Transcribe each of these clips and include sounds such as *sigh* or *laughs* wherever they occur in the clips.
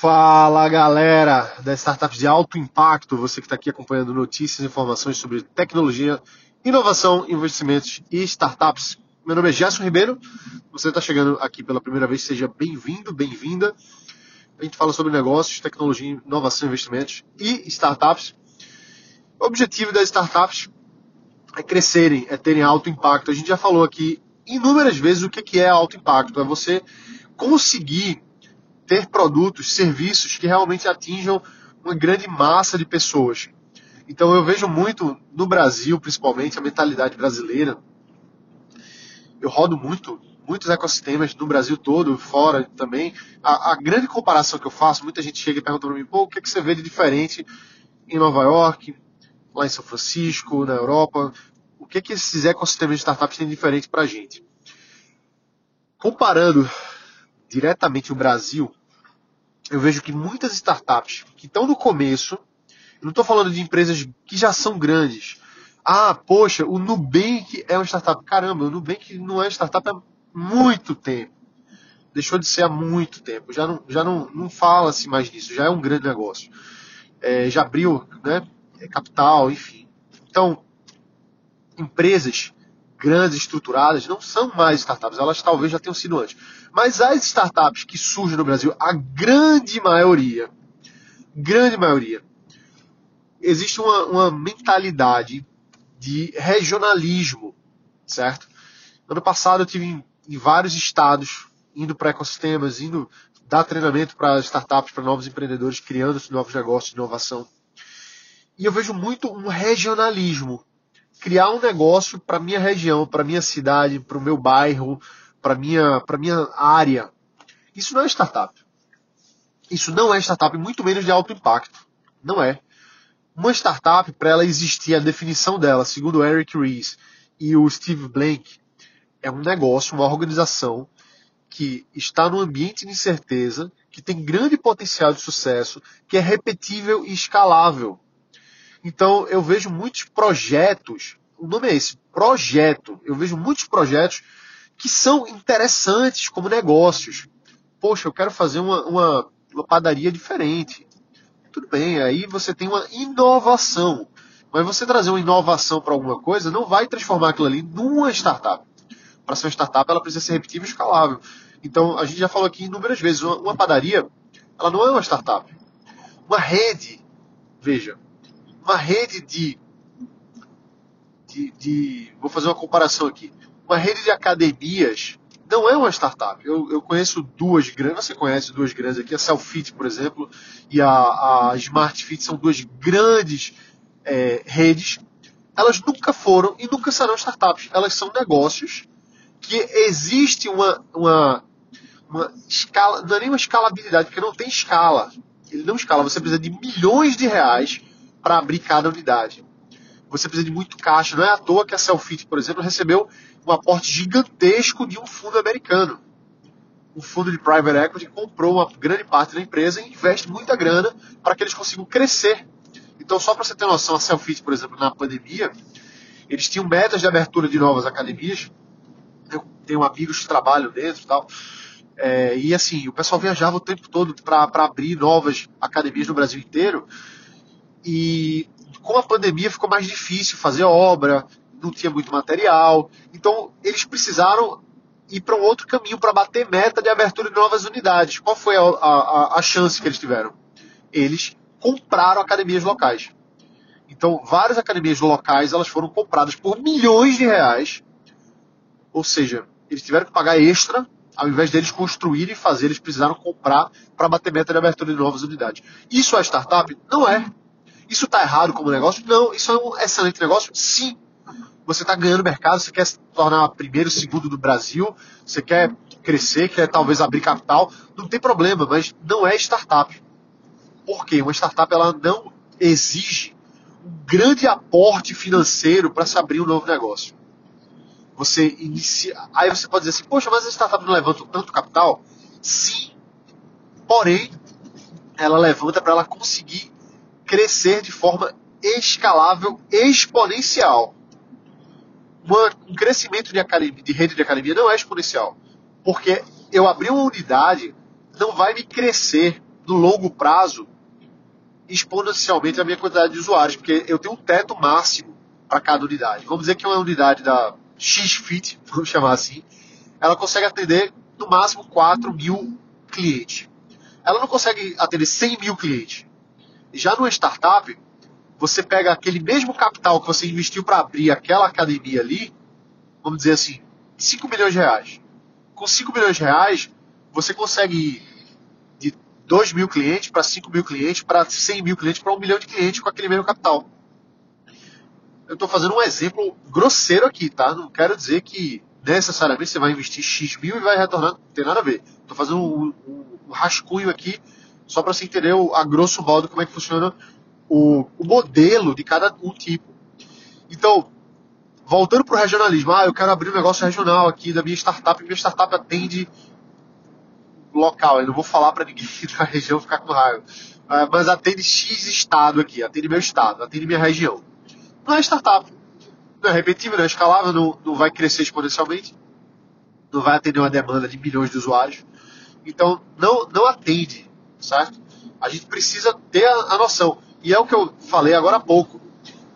Fala galera das startups de alto impacto, você que está aqui acompanhando notícias e informações sobre tecnologia, inovação, investimentos e startups. Meu nome é Gerson Ribeiro, você está chegando aqui pela primeira vez, seja bem-vindo, bem-vinda. A gente fala sobre negócios, tecnologia, inovação, investimentos e startups. O objetivo das startups é crescerem, é terem alto impacto. A gente já falou aqui inúmeras vezes o que é alto impacto, é você conseguir ter produtos, serviços que realmente atinjam uma grande massa de pessoas. Então eu vejo muito no Brasil, principalmente, a mentalidade brasileira. Eu rodo muito, muitos ecossistemas no Brasil todo, fora também. A, a grande comparação que eu faço, muita gente chega e pergunta para mim, pô, o que, é que você vê de diferente em Nova York, lá em São Francisco, na Europa? O que, é que esses ecossistemas de startups têm de diferente para a gente? Comparando diretamente o Brasil, eu vejo que muitas startups que estão no começo, não estou falando de empresas que já são grandes. Ah, poxa, o Nubank é uma startup. Caramba, o Nubank não é startup há muito tempo. Deixou de ser há muito tempo. Já não, já não, não fala-se mais disso. Já é um grande negócio. É, já abriu né, é capital, enfim. Então, empresas grandes, estruturadas, não são mais startups, elas talvez já tenham sido antes. Mas as startups que surgem no Brasil, a grande maioria, grande maioria, existe uma, uma mentalidade de regionalismo, certo? Ano passado eu tive em, em vários estados, indo para ecossistemas, indo dar treinamento para startups, para novos empreendedores, criando novos negócios inovação. E eu vejo muito um regionalismo criar um negócio para minha região, para minha cidade, para o meu bairro, para minha para minha área. Isso não é startup. Isso não é startup, muito menos de alto impacto. Não é. Uma startup, para ela existir, a definição dela, segundo o Eric Ries e o Steve Blank, é um negócio, uma organização que está no ambiente de incerteza, que tem grande potencial de sucesso, que é repetível e escalável. Então eu vejo muitos projetos, o nome é esse, projeto. Eu vejo muitos projetos que são interessantes como negócios. Poxa, eu quero fazer uma, uma, uma padaria diferente. Tudo bem, aí você tem uma inovação. Mas você trazer uma inovação para alguma coisa não vai transformar aquilo ali numa startup. Para ser uma startup, ela precisa ser repetível e escalável. Então, a gente já falou aqui inúmeras vezes, uma, uma padaria, ela não é uma startup. Uma rede, veja, uma rede de, de, de, Vou fazer uma comparação aqui. Uma rede de academias não é uma startup. Eu, eu conheço duas grandes, você conhece duas grandes aqui, a Selfit, por exemplo, e a, a Smart Fit são duas grandes é, redes. Elas nunca foram e nunca serão startups. Elas são negócios que existe uma, uma, uma escala, não é nem uma escalabilidade, porque não tem escala. Ele não escala. Você precisa de milhões de reais para abrir cada unidade. Você precisa de muito caixa. Não é à toa que a Selfit, por exemplo, recebeu um aporte gigantesco de um fundo americano. Um fundo de private equity comprou uma grande parte da empresa e investe muita grana para que eles consigam crescer. Então, só para você ter noção, a Selfit, por exemplo, na pandemia, eles tinham metas de abertura de novas academias. Eu tenho amigos que trabalham dentro e tal. É, e assim, o pessoal viajava o tempo todo para abrir novas academias no Brasil inteiro. E com a pandemia ficou mais difícil fazer obra, não tinha muito material. Então eles precisaram ir para um outro caminho para bater meta de abertura de novas unidades. Qual foi a, a, a chance que eles tiveram? Eles compraram academias locais. Então, várias academias locais elas foram compradas por milhões de reais. Ou seja, eles tiveram que pagar extra, ao invés deles construírem e fazer, eles precisaram comprar para bater meta de abertura de novas unidades. Isso é startup? Não é. Isso está errado como negócio? Não. Isso é um excelente negócio? Sim. Você está ganhando mercado, você quer se tornar primeiro, segundo do Brasil, você quer crescer, quer talvez abrir capital, não tem problema, mas não é startup. Por quê? Uma startup ela não exige um grande aporte financeiro para se abrir um novo negócio. Você inicia. Aí você pode dizer assim, poxa, mas a startup não levanta tanto capital? Sim. Porém, ela levanta para ela conseguir crescer de forma escalável exponencial. Uma, um crescimento de, academia, de rede de academia não é exponencial. Porque eu abrir uma unidade não vai me crescer no longo prazo, exponencialmente a minha quantidade de usuários, porque eu tenho um teto máximo para cada unidade. Vamos dizer que uma unidade da XFIT, *laughs* vamos chamar assim, ela consegue atender no máximo 4 mil clientes. Ela não consegue atender 100 mil clientes. Já numa startup, você pega aquele mesmo capital que você investiu para abrir aquela academia ali, vamos dizer assim, 5 milhões de reais. Com 5 milhões de reais, você consegue ir de 2 mil clientes para 5 mil clientes, para 100 mil clientes, para 1 milhão de clientes com aquele mesmo capital. Eu estou fazendo um exemplo grosseiro aqui, tá? Não quero dizer que necessariamente você vai investir X mil e vai retornar, não tem nada a ver. Estou fazendo um, um, um, rascunho aqui só para você entender a grosso modo como é que funciona o, o modelo de cada um tipo. Então, voltando para o regionalismo, ah, eu quero abrir um negócio regional aqui da minha startup, minha startup atende local, eu não vou falar para ninguém *laughs* da região ficar com raiva, ah, mas atende X estado aqui, atende meu estado, atende minha região. Não é startup, não é repetível, não é escalável, não, não vai crescer exponencialmente, não vai atender uma demanda de milhões de usuários, então não, não atende, certo? A gente precisa ter a, a noção, e é o que eu falei agora há pouco,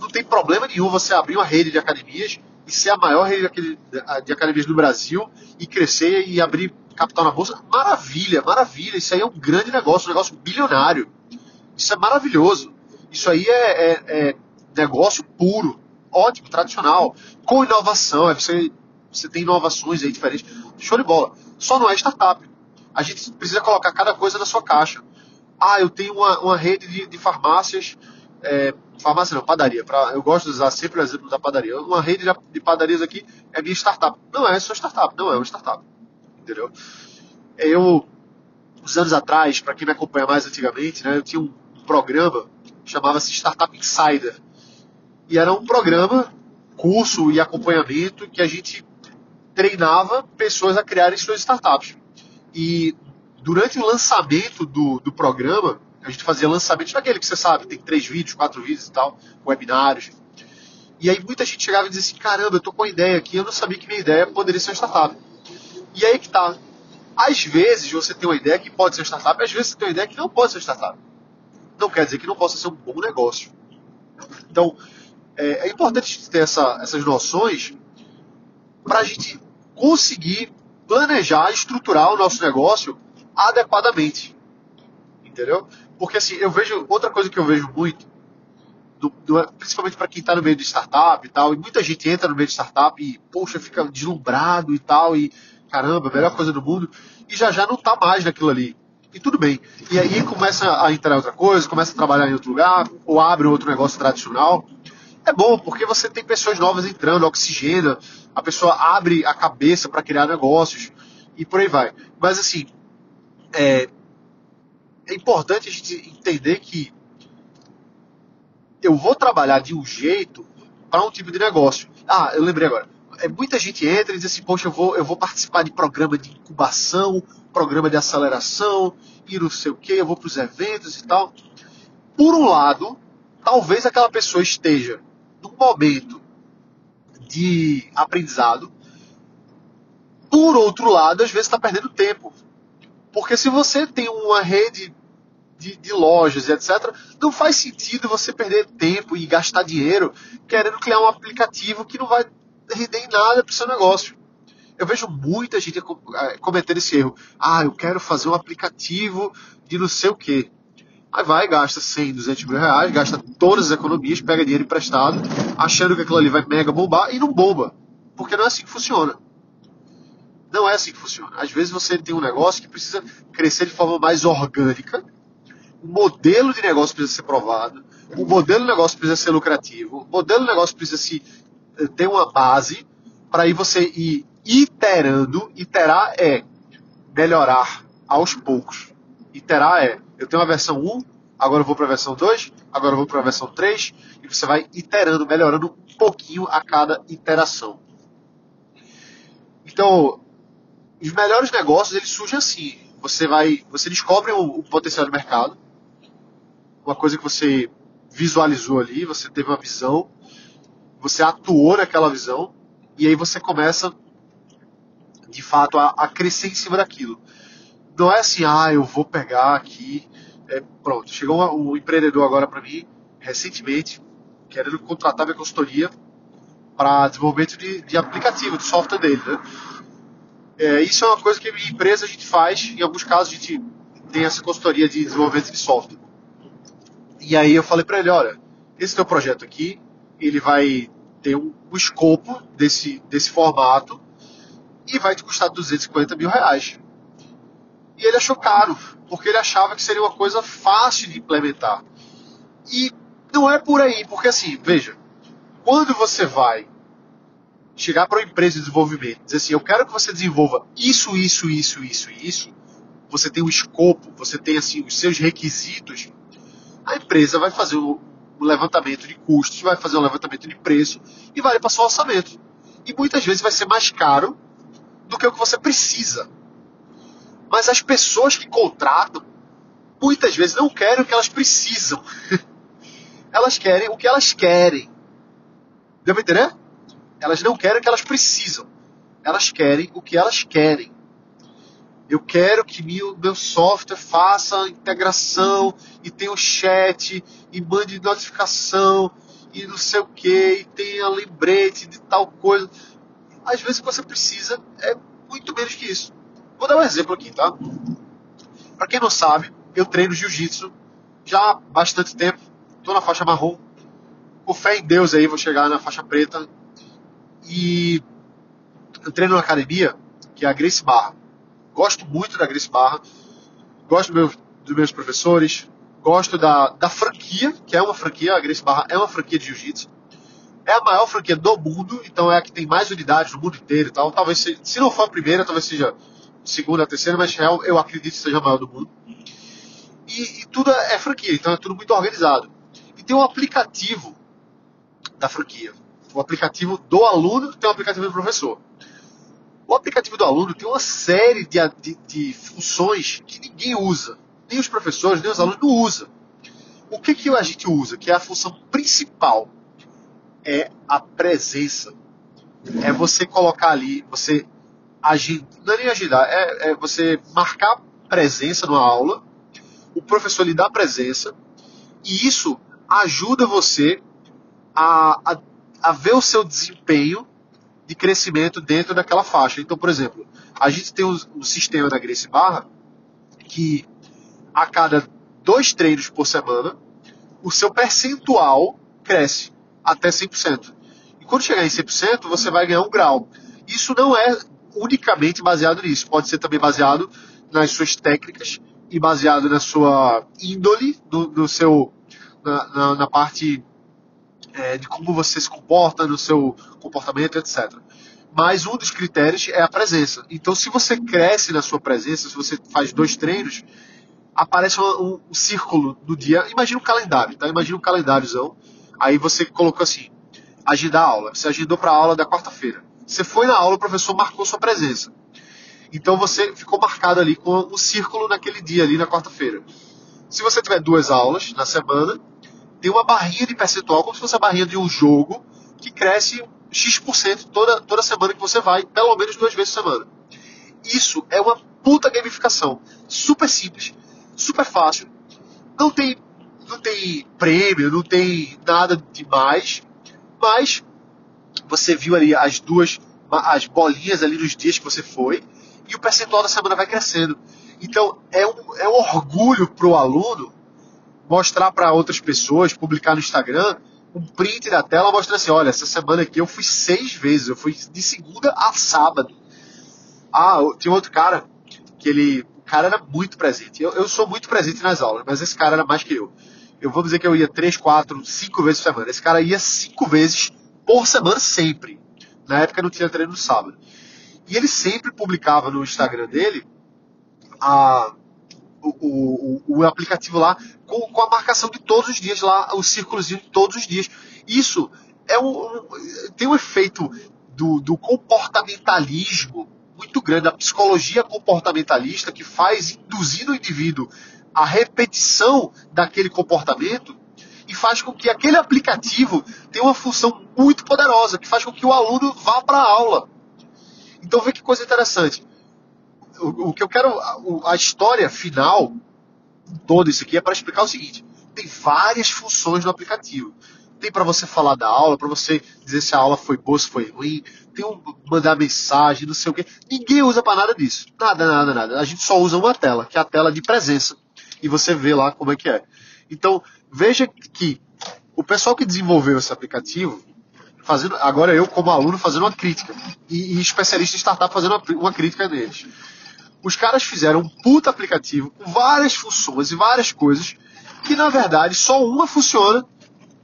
não tem problema nenhum você abrir uma rede de academias e ser a maior rede de academias do Brasil e crescer e abrir capital na bolsa. Maravilha, maravilha. Isso aí é um grande negócio, um negócio bilionário. Isso é maravilhoso. Isso aí é, é, é negócio puro, ótimo, tradicional, com inovação. Você, você tem inovações aí diferentes. Show de bola. Só não é startup. A gente precisa colocar cada coisa na sua caixa. Ah, eu tenho uma, uma rede de, de farmácias é, farmácia não, padaria. Pra, eu gosto de usar sempre o exemplo da padaria. Uma rede de padarias aqui é minha startup. Não é sua startup, não é uma startup. Entendeu? Eu, uns anos atrás, para quem me acompanha mais antigamente, né, eu tinha um programa chamava-se Startup Insider. E era um programa, curso e acompanhamento que a gente treinava pessoas a criarem suas startups. E durante o lançamento do, do programa, a gente fazia lançamentos daquele que você sabe, tem três vídeos, quatro vídeos e tal, webinários. E aí muita gente chegava e dizia assim, caramba, eu tô com uma ideia aqui, eu não sabia que minha ideia poderia ser uma startup. E aí que tá. Às vezes você tem uma ideia que pode ser uma startup, às vezes você tem uma ideia que não pode ser uma startup. Não quer dizer que não possa ser um bom negócio. Então, é, é importante ter essa, essas noções para a gente conseguir planejar, estruturar o nosso negócio adequadamente. Entendeu? Porque assim, eu vejo. Outra coisa que eu vejo muito, do, do, principalmente para quem está no meio de startup e tal, e muita gente entra no meio de startup e, poxa, fica deslumbrado e tal, e caramba, melhor coisa do mundo, e já já não está mais naquilo ali. E tudo bem. E aí começa a entrar outra coisa, começa a trabalhar em outro lugar, ou abre outro negócio tradicional. É bom, porque você tem pessoas novas entrando, oxigena, a pessoa abre a cabeça para criar negócios e por aí vai. Mas assim, é, é importante a gente entender que eu vou trabalhar de um jeito para um tipo de negócio. Ah, eu lembrei agora. É, muita gente entra e diz assim, poxa, eu vou, eu vou participar de programa de incubação, programa de aceleração, e não sei o que, eu vou para os eventos e tal. Por um lado, talvez aquela pessoa esteja num momento de aprendizado. Por outro lado, às vezes está perdendo tempo. Porque se você tem uma rede de, de, lojas etc., não faz sentido você perder tempo e gastar dinheiro querendo criar um aplicativo que não vai render em nada para o seu negócio. Eu vejo muita gente é, cometendo esse erro. Ah, eu quero fazer um aplicativo de não sei o quê. Aí vai, gasta 100, 200 mil reais, gasta todas as economias, pega dinheiro emprestado, achando que aquilo ali vai mega bombar e não bomba. Porque não é assim que funciona. Não é assim que funciona. Às vezes você tem um negócio que precisa crescer de forma mais orgânica o modelo de negócio precisa ser provado, o modelo de negócio precisa ser lucrativo, o modelo de negócio precisa se, eh, ter uma base para aí você ir iterando. Iterar é melhorar aos poucos. Iterar é, eu tenho uma versão 1, agora eu vou para a versão 2, agora eu vou para a versão 3, e você vai iterando, melhorando um pouquinho a cada iteração. Então, os melhores negócios eles surgem assim. Você vai, você descobre o, o potencial de mercado, uma coisa que você visualizou ali, você teve uma visão, você atuou naquela visão, e aí você começa, de fato, a, a crescer em cima daquilo. Não é assim, ah, eu vou pegar aqui É, pronto, chegou um, um empreendedor agora para mim, recentemente, querendo contratar minha consultoria para desenvolvimento de, de, aplicativo, de software dele. Né? É, isso é uma coisa que em empresa a gente faz, em alguns casos a gente tem essa consultoria de desenvolvimento de software. E aí eu falei para ele, olha, esse teu projeto aqui, ele vai ter um, um escopo desse, desse formato e vai te custar 250 mil reais. E ele achou caro, porque ele achava que seria uma coisa fácil de implementar. E não é por aí, porque assim, veja, quando você vai chegar para uma empresa de desenvolvimento, dizer assim, eu quero que você desenvolva isso, isso, isso, isso isso, você tem o escopo, você tem assim os seus requisitos, a empresa vai fazer o, levantamento de custos, vai fazer o levantamento de preço e vai para seu orçamento. E muitas vezes vai ser mais caro do que o que você precisa. Mas as pessoas que contratam, muitas vezes não querem o que elas precisam. *laughs* elas querem o que elas querem. Deu pra entender? Elas não querem o que elas precisam. Elas querem o que elas querem. Eu quero que meu, meu software faça integração e tenha o chat e mande notificação e não sei o que, e tenha lembrete de tal coisa. Às vezes o que você precisa é muito menos que isso. Vou dar um exemplo aqui, tá? Para quem não sabe, eu treino jiu-jitsu já há bastante tempo. Estou na faixa marrom com fé em Deus aí, vou chegar na faixa preta. E eu treino na academia, que é a Grace Barra. Gosto muito da Grace Barra, gosto do meu, dos meus professores, gosto da, da franquia, que é uma franquia, a Grace Barra é uma franquia de jiu-jitsu. É a maior franquia do mundo, então é a que tem mais unidades no mundo inteiro e tal. Talvez, se, se não for a primeira, talvez seja segunda, terceira, mas real, eu acredito que seja a maior do mundo. E, e tudo é, é franquia, então é tudo muito organizado. E tem um aplicativo da franquia. O aplicativo do aluno tem o aplicativo do professor. O aplicativo do aluno tem uma série de, de, de funções que ninguém usa. Nem os professores, nem os alunos não usam. O que, que a gente usa? Que é a função principal. É a presença. É você colocar ali, você agir, não é nem agendar, é, é você marcar presença numa aula, o professor lhe dá presença, e isso ajuda você a, a, a ver o seu desempenho de crescimento dentro daquela faixa. Então, por exemplo, a gente tem um, um sistema da Grace Barra que a cada dois treinos por semana, o seu percentual cresce até 100%. E quando chegar em 100%, você vai ganhar um grau. Isso não é unicamente baseado nisso, pode ser também baseado nas suas técnicas e baseado na sua índole, no, no seu, na, na, na parte é, de como você se comporta, no seu comportamento, etc. Mas um dos critérios é a presença. Então, se você cresce na sua presença, se você faz dois treinos, aparece um, um, círculo do dia. Imagina um calendário, tá? Imagina um calendáriozão. Aí você colocou assim: agendar aula. Você agendou para a aula da quarta-feira. Você foi na aula, o professor marcou sua presença. Então você ficou marcado ali com o um círculo naquele dia, ali na quarta-feira. Se você tiver duas aulas na semana, tem uma barrinha de percentual, como se fosse a barrinha de um jogo, que cresce X% toda, toda semana que você vai, pelo menos duas vezes por semana. Isso é uma puta gamificação. Super simples, super fácil. Não tem, não tem prêmio, não tem nada demais, mas você viu ali as duas, as bolinhas ali nos dias que você foi, e o percentual da semana vai crescendo. Então é um, é um orgulho para o aluno mostrar para outras pessoas, publicar no Instagram, um print da tela mostrando assim, olha, essa semana aqui eu fui seis vezes, eu fui de segunda a sábado. Ah, tinha outro cara que ele, o cara era muito presente. Eu, eu sou muito presente nas aulas, mas esse cara era mais que eu. Eu vou dizer que eu ia três, quatro, cinco vezes por semana. Esse cara ia cinco vezes por semana sempre. Na época não tinha treino no sábado. E ele sempre publicava no Instagram dele a, o, o, o aplicativo lá com, com, a marcação de todos os dias lá, o círculozinho de todos os dias. Isso é um, tem um efeito do, do, comportamentalismo muito grande, a psicologia comportamentalista que faz induzir no indivíduo a repetição daquele comportamento e faz com que aquele aplicativo tenha uma função muito poderosa, que faz com que o aluno vá para a aula. Então, vê que coisa interessante o, o que eu quero, a, a história final todo isso aqui é para explicar o seguinte: tem várias funções no aplicativo. Tem para você falar da aula, para você dizer se a aula foi boa, se foi ruim, tem um mandar mensagem, não sei o quê. Ninguém usa para nada disso. Nada, nada, nada. A gente só usa uma tela, que é a tela de presença. E você vê lá como é que é. Então, veja que o pessoal que desenvolveu esse aplicativo, fazendo, agora eu como aluno fazendo uma crítica, e, e especialista em startup fazendo uma, uma crítica neles. Os caras fizeram um puta aplicativo com várias funções e várias coisas que na verdade só uma funciona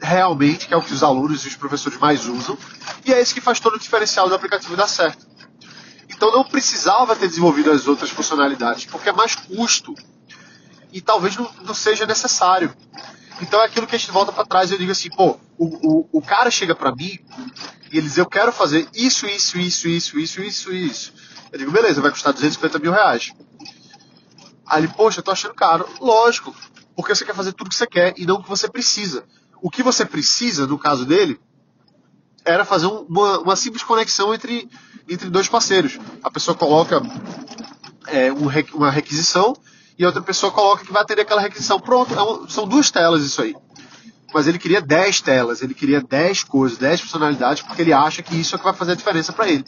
realmente, que é o que os alunos e os professores mais usam, e é esse que faz todo o diferencial do aplicativo dar certo. Então não precisava ter desenvolvido as outras funcionalidades, porque é mais custo e talvez não, não seja necessário. Então é aquilo que a gente volta para trás e eu digo assim, pô, o, o, o cara chega para mim e ele diz, eu quero fazer isso, isso, isso, isso, isso, isso, isso. Eu digo, beleza, vai custar 250 mil reais. Aí ele, poxa, eu tô achando caro. Lógico, porque você quer fazer tudo que você quer e não o que você precisa. O que você precisa, no caso dele, era fazer uma, uma simples conexão entre, entre dois parceiros. A pessoa coloca é, um, uma requisição e outra pessoa coloca que vai atender aquela requisição. Pronto, é são duas telas isso aí. Mas ele queria 10 telas, ele queria 10 coisas, 10 funcionalidades, porque ele acha que isso é que vai fazer a diferença para ele.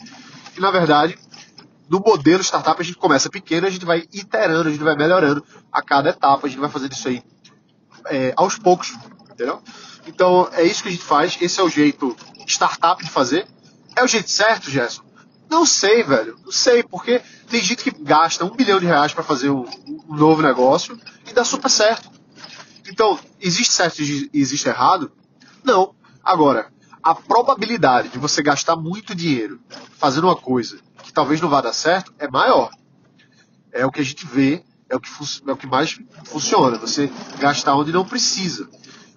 E na verdade, no modelo startup a gente começa pequeno, a gente vai iterando, a gente vai melhorando a cada etapa, a gente vai fazendo isso aí é, aos poucos, entendeu? Então é isso que a gente faz, esse é o jeito startup de fazer. É o jeito certo, Gerson? Não sei, velho. Não sei, porque tem gente que gasta um bilhão de reais para fazer um, um, novo negócio e dá super certo. Então, existe certo e existe errado? Não. Agora, a probabilidade de você gastar muito dinheiro fazendo uma coisa que talvez não vá dar certo é maior. É o que a gente vê, é o que, é o que mais funciona. Você gastar onde não precisa.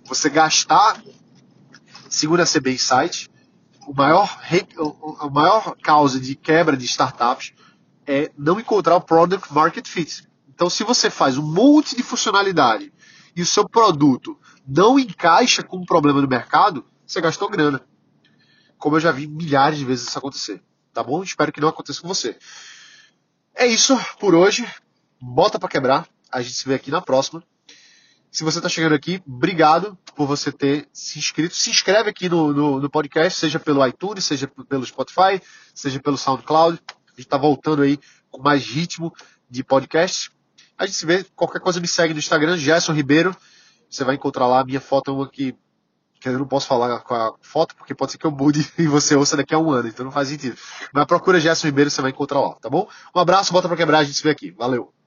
Você gastar, segundo a CB Insight, o maior, a maior causa de quebra de startups é não encontrar o product market fit. Então, se você faz um monte de funcionalidade e o seu produto não encaixa com um problema no mercado, você gastou grana. Como eu já vi milhares de vezes isso acontecer. Tá bom? Espero que não aconteça com você. É isso por hoje. Bota para quebrar. A gente se vê aqui na próxima. Se você está chegando aqui, obrigado por você ter se inscrito. Se inscreve aqui no, no, no, podcast, seja pelo iTunes, seja pelo Spotify, seja pelo SoundCloud. A gente está voltando aí com mais ritmo de podcast. A gente se vê. Qualquer coisa me segue no Instagram, Gerson Ribeiro. Você vai encontrar lá a minha foto, uma que, que eu não posso falar com a foto, porque pode ser que eu mude *laughs* e você ouça daqui a um ano, então não faz sentido. Mas procura Gerson Ribeiro, você vai encontrar lá, tá bom? Um abraço, bota pra quebrar, a gente se vê aqui. Valeu!